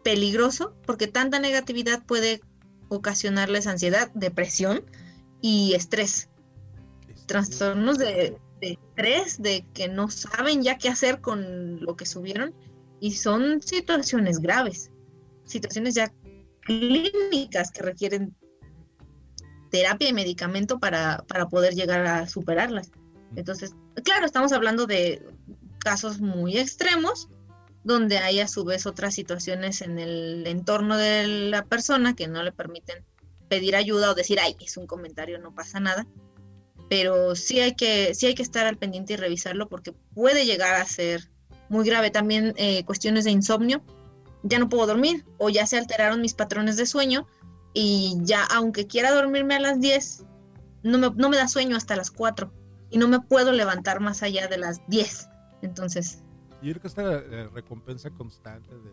peligroso porque tanta negatividad puede ocasionarles ansiedad, depresión y estrés. Trastornos de, de estrés, de que no saben ya qué hacer con lo que subieron y son situaciones graves situaciones ya clínicas que requieren terapia y medicamento para, poder llegar a superarlas. Entonces, claro, estamos hablando de casos muy extremos, donde hay a su vez otras situaciones en el entorno de la persona que no le permiten pedir ayuda o decir, ay, es un comentario, no pasa nada. Pero sí hay que, sí hay que estar al pendiente y revisarlo porque puede llegar a ser muy grave. También eh, cuestiones de insomnio ya no puedo dormir o ya se alteraron mis patrones de sueño y ya aunque quiera dormirme a las 10, no me, no me da sueño hasta las 4 y no me puedo levantar más allá de las 10. Entonces... Yo creo que esta eh, recompensa constante de,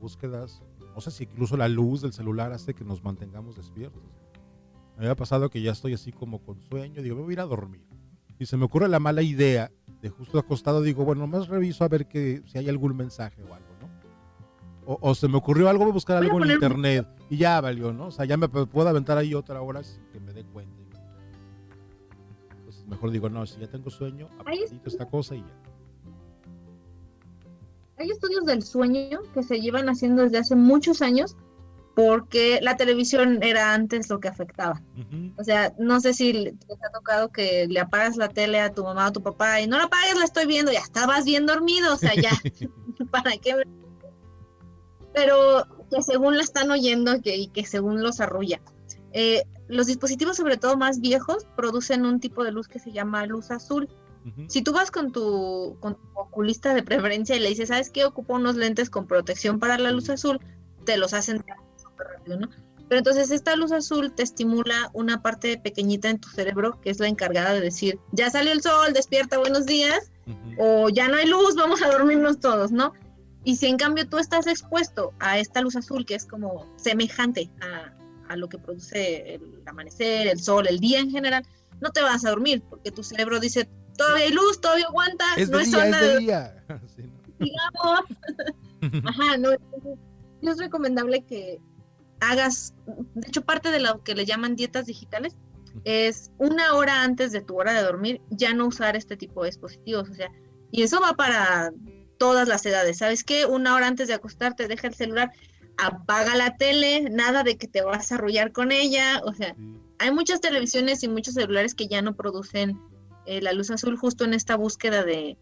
búsquedas, no sé si incluso la luz del celular hace que nos mantengamos despiertos. Me había pasado que ya estoy así como con sueño, digo, me voy a ir a dormir. Y se me ocurre la mala idea de justo acostado, digo, bueno, más reviso a ver que, si hay algún mensaje o algo o, se me ocurrió algo, voy a buscar algo en internet y ya valió, ¿no? O sea, ya me puedo aventar ahí otra hora sin que me dé cuenta. Entonces, mejor digo, no, si ya tengo sueño, apretito esta cosa y ya. Hay estudios del sueño que se llevan haciendo desde hace muchos años porque la televisión era antes lo que afectaba. O sea, no sé si te ha tocado que le apagas la tele a tu mamá o a tu papá y no la apagues, la estoy viendo, ya estabas bien dormido, o sea, ya, (laughs) (laughs) ¿para qué pero que según la están oyendo que, y que según los arrulla. Eh, los dispositivos, sobre todo más viejos, producen un tipo de luz que se llama luz azul. Si tú vas con tu, con oculista de preferencia y le dices, ¿sabes qué? Ocupo unos lentes con protección para la luz azul, te los hacen súper rápido, ¿no? Pero entonces esta luz azul te estimula una parte pequeñita en tu cerebro que es la encargada de decir, ya salió el sol, despierta, buenos días, o ya no hay luz, vamos a dormirnos todos, ¿no? Y si en cambio tú estás expuesto a esta luz azul que es como semejante a, lo que produce el amanecer, el sol, el día en general, no te vas a dormir porque tu cerebro dice, todavía hay luz, todavía aguanta, no es zona de... Día. (laughs) Digamos. (laughs) Ajá, no. Es recomendable que hagas, de hecho parte de lo que le llaman dietas digitales es una hora antes de tu hora de dormir ya no usar este tipo de dispositivos, o sea, y eso va para todas las edades. ¿Sabes qué? Una hora antes de acostarte, deja el celular, apaga la tele, nada de que te vas a arrullar con ella. O sea, hay muchas televisiones y muchos celulares que ya no producen eh, la luz azul justo en esta búsqueda de,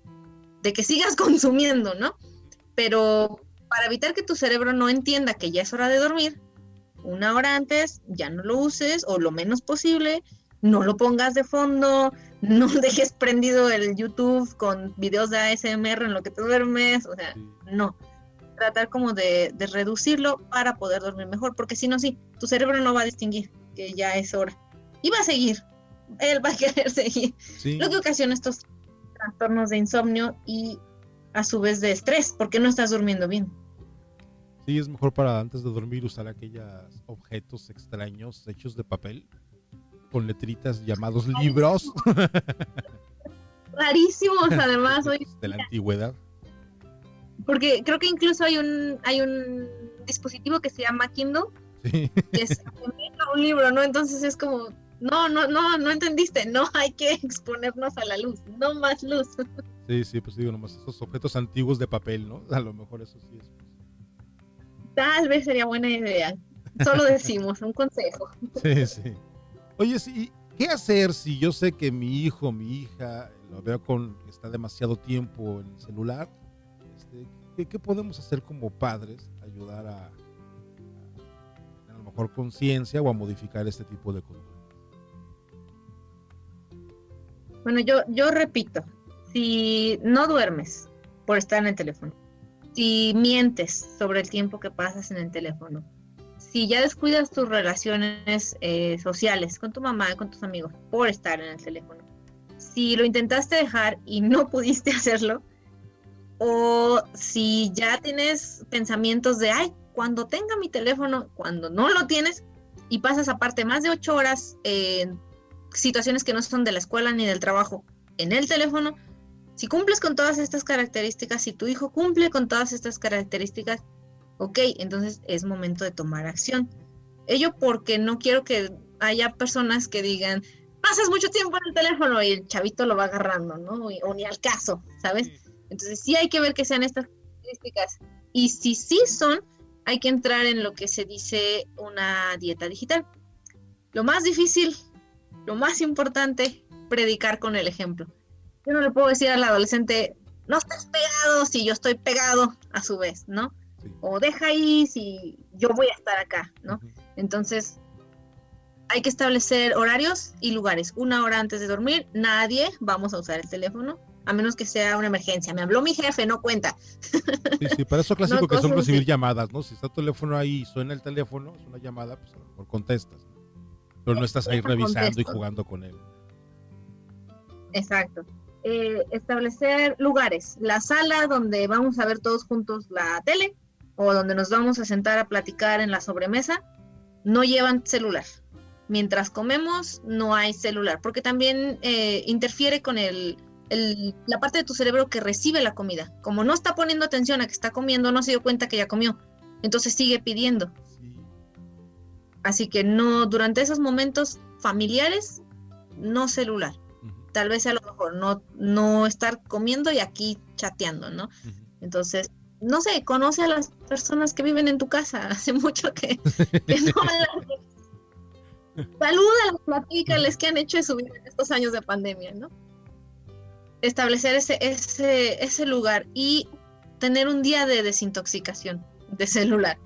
de que sigas (laughs) consumiendo, ¿no? Pero para evitar que tu cerebro no entienda que ya es hora de dormir, una hora antes ya no lo uses o lo menos posible, no lo pongas de fondo, (laughs) no dejes prendido el YouTube con videos de ASMR en lo que te duermes, o sea, no. Tratar como de, reducirlo para poder dormir mejor, porque si no, sí, tu cerebro no va a distinguir que ya es hora. Y va a seguir, él va a (laughs) querer seguir. Lo que ocasiona estos trastornos de insomnio y a su vez de estrés, porque no estás durmiendo bien. Sí, es mejor para antes de dormir usar aquellos objetos extraños hechos de papel con letritas llamados libros. (laughs) Rarísimos, además. (laughs) Hoy de la antigüedad. Porque creo que incluso hay un, hay un dispositivo que se llama Kindle, que es (laughs) un libro, ¿no? Entonces es como, no, no, no, no entendiste, no hay que exponernos a la luz, no más luz. Sí, sí, pues digo, nomás esos objetos antiguos de papel, ¿no? A lo mejor eso sí es. Tal vez sería buena idea. Solo decimos, un consejo. Sí, sí. Oye, sí, ¿qué hacer si yo sé que mi hijo, mi hija, lo veo con está demasiado tiempo en el celular? Este, ¿qué, podemos hacer como padres? Ayudar a, a, a lo mejor conciencia o a modificar este tipo de conducta. Bueno, yo, yo repito, si no duermes por estar en el teléfono, si mientes sobre el tiempo que pasas en el teléfono, si ya descuidas tus relaciones eh, sociales con tu mamá, con tus amigos, por estar en el teléfono, si lo intentaste dejar y no (laughs) pudiste hacerlo, O si ya tienes pensamientos de, ay, cuando tenga mi teléfono, cuando no lo tienes y pasas aparte más de ocho horas en situaciones que no son de la escuela ni del trabajo en el teléfono, si cumples con todas estas características, si tu hijo cumple con todas estas características, ok, entonces es momento de tomar acción. Ello porque no quiero que haya personas que digan, pasas mucho tiempo en el teléfono y el chavito lo va agarrando, ¿no? O ni al caso, ¿sabes? Entonces sí hay que ver que sean estas características. Y si sí son, hay que entrar en lo que se dice una dieta digital. Lo más difícil, lo más importante, predicar con el ejemplo yo no le puedo decir al adolescente, no estás pegado si yo estoy pegado a su vez, ¿no? O deja ahí si yo voy a estar acá, ¿no? Entonces, hay que establecer horarios y lugares. Una hora antes de dormir, nadie vamos a usar el teléfono, a menos que sea una emergencia. Me habló mi jefe, no cuenta. Sí, sí, para eso (laughs) clásico que son recibir llamadas, ¿no? Si está tu teléfono ahí y suena el teléfono, es una llamada, pues a lo mejor contestas. Pero no estás ahí revisando y jugando con él. Exacto. Eh, establecer lugares, la sala donde vamos a ver todos juntos la tele o donde nos vamos a sentar a platicar en la sobremesa, no llevan celular. Mientras comemos no hay celular, porque también eh, interfiere con el, la parte de tu cerebro que recibe la comida. Como no está poniendo atención a que está comiendo, no se dio cuenta que ya comió. Entonces sigue pidiendo. Así que no, durante esos momentos familiares, no celular tal vez a lo mejor no, no estar comiendo y aquí chateando, ¿no? Entonces, no sé, conoce a las personas que viven en tu casa. (laughs) Hace mucho que, que no (laughs) Salúdalas, platícales qué han hecho de su vida en estos años de pandemia, ¿no? Establecer ese, ese, ese lugar y tener un día de desintoxicación de celular.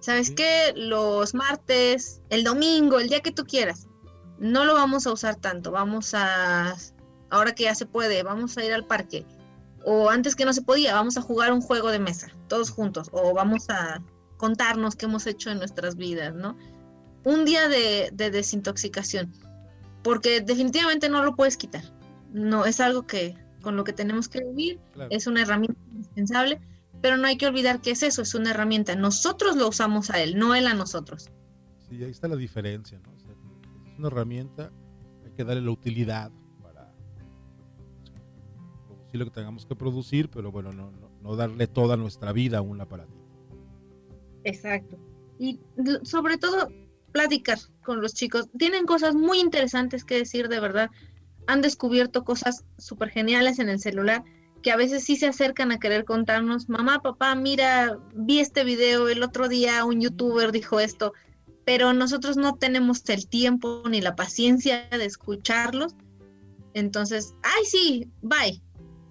¿Sabes qué? Los martes, el domingo, el día que tú quieras, no lo vamos a usar tanto. Vamos a ahora que ya se puede, vamos a ir al parque. O antes que no se podía, vamos a jugar un juego de mesa, todos juntos. O vamos a contarnos qué hemos hecho en nuestras vidas, ¿no? Un día de, desintoxicación, porque definitivamente no lo puedes quitar. No, es algo que con lo que tenemos que vivir, es una herramienta indispensable, pero no hay que olvidar que es eso, es una herramienta. Nosotros lo usamos a él, no él a nosotros. Sí, ahí está la diferencia, ¿no? es una herramienta, hay que darle la utilidad, lo que tengamos que producir, pero bueno, no, no, darle toda nuestra vida a un aparatito. Exacto. Y sobre todo, platicar con los chicos. Tienen cosas muy interesantes que decir, de verdad. Han descubierto cosas súper geniales en el celular que a veces sí se acercan a querer contarnos, mamá, papá, mira, vi este video el otro día, un youtuber dijo esto, pero nosotros no tenemos el tiempo ni la paciencia de escucharlos. Entonces, ay, sí, bye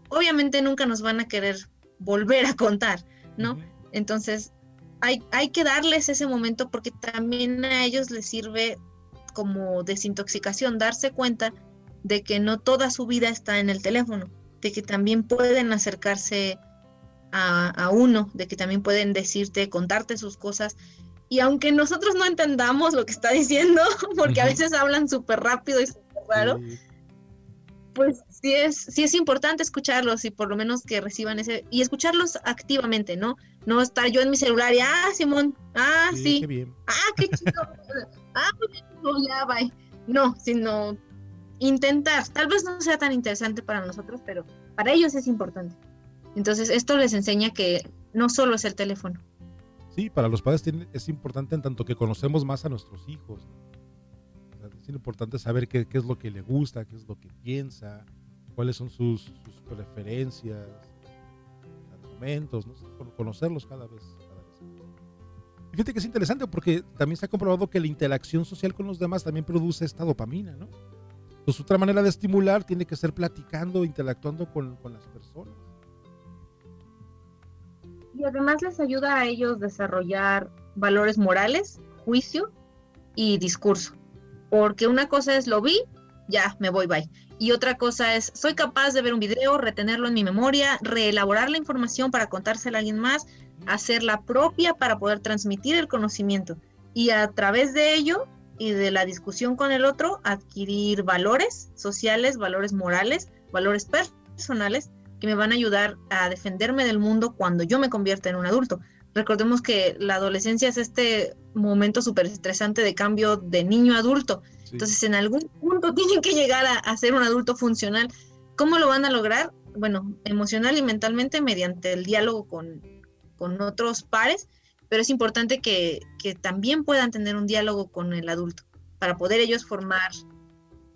obviamente nunca nos van a querer volver a contar, ¿no? Entonces, hay, hay que darles ese momento porque también a ellos les sirve como desintoxicación, darse cuenta de que no toda su vida está en el teléfono, de que también pueden acercarse a, uno, de que también pueden decirte, contarte sus cosas. Y aunque nosotros no entendamos lo que está diciendo, (laughs) porque a veces hablan súper rápido y súper raro, pues sí es, sí es importante escucharlos y por lo menos que reciban ese, y escucharlos activamente, ¿no? No estar yo en mi celular y, ah, Simón, ah, sí, ah, qué chido, (laughs) ah, ya, bye. No, sino intentar, tal vez no sea tan interesante para nosotros, pero para ellos es importante. Entonces, esto les enseña que no solo es el teléfono. Sí, para los padres es importante en tanto que conocemos más a nuestros hijos. Es importante saber qué, es lo que le gusta, qué es lo que piensa, cuáles son sus, preferencias, argumentos, conocerlos cada vez, fíjate que es interesante porque también se ha comprobado que la interacción social con los demás también produce esta dopamina, ¿no? Entonces, otra manera de estimular tiene que ser platicando, interactuando con, con las personas. Y además les ayuda a ellos desarrollar valores morales, juicio y discurso. Porque una cosa es lo vi, ya me voy, bye. Y otra cosa es, soy capaz de ver un video, retenerlo en mi memoria, reelaborar la información para contársela a alguien más, hacerla propia para poder transmitir el conocimiento. Y a través de ello y de la discusión con el otro, adquirir valores sociales, valores morales, valores personales que me van a ayudar a defenderme del mundo cuando yo me convierta en un adulto. Recordemos que la adolescencia es este momento súper estresante de cambio de niño a adulto. Entonces, en algún punto (laughs) tienen que llegar a, ser un adulto funcional. ¿Cómo lo van a lograr? Bueno, emocional y mentalmente mediante el diálogo con, con otros pares, pero es importante que, que también puedan tener un diálogo con el adulto para poder ellos formar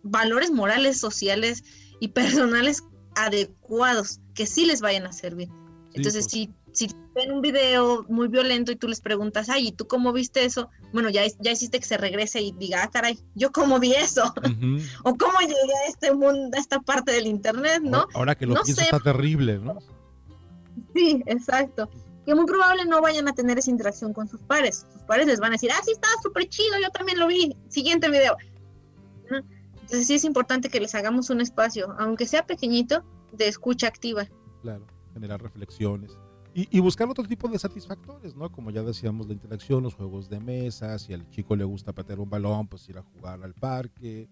valores morales, sociales y (laughs) personales adecuados que sí les vayan a servir. Entonces, pues. si, si ven un video muy violento y tú les preguntas, ay, ¿y tú cómo viste eso? Bueno, ya, ya hiciste que se regrese y diga, ah, caray, ¿yo cómo vi eso? (laughs) o cómo llegué a este mundo, a esta parte del internet, ¿no? Ahora que lo pienso está terrible, ¿no? Sí, exacto. Que muy probable no vayan a tener esa interacción con sus pares. Sus pares les van a decir, ah, sí, estaba súper chido, yo también lo vi. Siguiente video. Entonces sí es importante que les hagamos un espacio, aunque sea pequeñito, de escucha activa. Claro, generar reflexiones. Y, buscar otro tipo de satisfactores, ¿no? Como ya decíamos, la interacción, los juegos de mesa, si al chico le gusta patear un balón, pues ir a jugar al parque,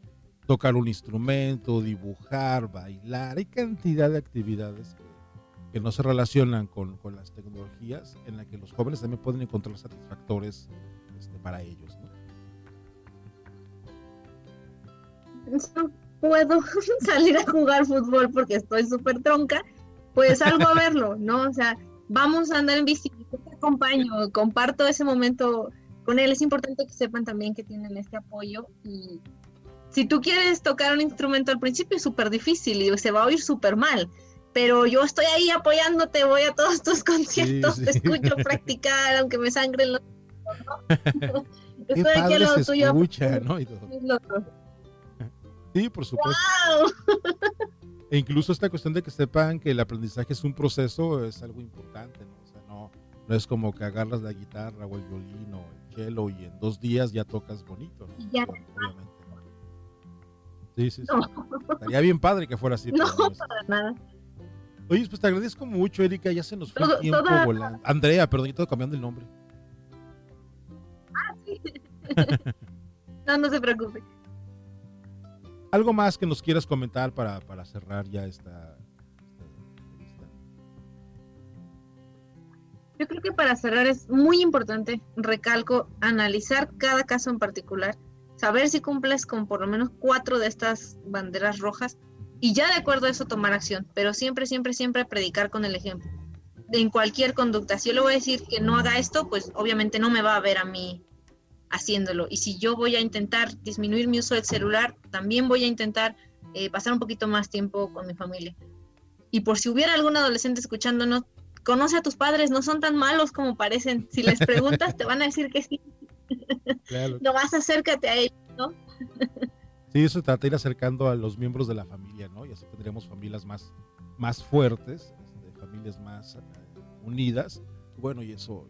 tocar un instrumento, dibujar, bailar. Hay cantidad de actividades que, no se relacionan con, las tecnologías en las que los jóvenes también pueden encontrar satisfactores este, para ellos, ¿no? no puedo (laughs) salir a jugar fútbol porque estoy súper tronca, pues salgo a verlo, ¿no? O sea, vamos a andar en bici, te acompaño, comparto ese momento con él. Es importante que sepan también que tienen este apoyo y si tú quieres tocar un instrumento al principio es súper difícil y se va a oír súper mal, pero yo estoy ahí apoyándote, voy a todos tus (laughs) conciertos, te escucho practicar, aunque me sangren los... ¿no? (laughs) estoy aquí a lo tuyo. Escucha, ¿no? Sí, por supuesto. (laughs) E incluso esta cuestión de que sepan que el aprendizaje es un proceso es algo importante, ¿no? O sea, no, no es como que agarras la guitarra o el violín o el cello y en dos días ya tocas bonito, ¿no? Ya. obviamente. Sí, sí, sí. Estaría bien padre que fuera así. (laughs) No, para nada. Oye, pues te agradezco mucho, Erika. Ya se nos fue el tiempo volando. Andrea, perdón, estoy cambiando el nombre. Ah, sí. (laughs) no, no se preocupe. ¿Algo más que nos quieras comentar para, cerrar ya esta? Yo creo que para cerrar es muy importante, recalco, analizar cada caso en particular, saber si cumples con por lo menos cuatro de estas banderas rojas y ya de acuerdo a eso tomar acción, pero siempre, siempre, siempre predicar con el ejemplo. En cualquier conducta, si yo le voy a decir que no haga esto, pues obviamente no me va a ver a mí haciéndolo. Y si yo voy a intentar disminuir mi uso del celular, también voy a intentar eh, pasar un poquito más tiempo con mi familia. Y por si hubiera algún adolescente escuchándonos, conoce a tus padres, no son tan malos como parecen. Si les preguntas, te van a decir que sí. (laughs) Claro. más acércate a ellos, ¿no? (laughs) sí, eso trata de ir acercando a los miembros de la familia, ¿no? Y así tendremos familias más, más fuertes, este, familias más eh, unidas. Bueno, y eso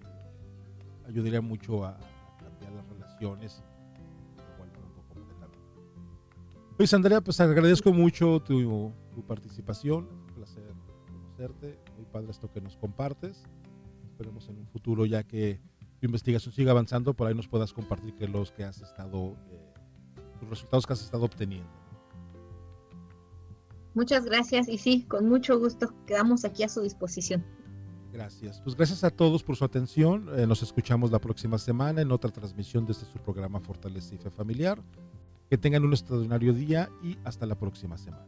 ayudaría mucho a, relaciones Luis Andrea, pues agradezco mucho tu, participación, un placer conocerte, muy padre esto que nos compartes. Esperemos en un futuro ya que tu investigación siga avanzando, por ahí nos puedas compartir que los que has estado, eh, los resultados que has estado obteniendo. Muchas gracias y sí, con mucho gusto quedamos aquí a su disposición. Gracias. Pues gracias a todos por su atención. Eh, nos escuchamos la próxima semana en otra transmisión de este su programa Fortaleza y Fe Familiar. Que tengan un extraordinario día y hasta la próxima semana.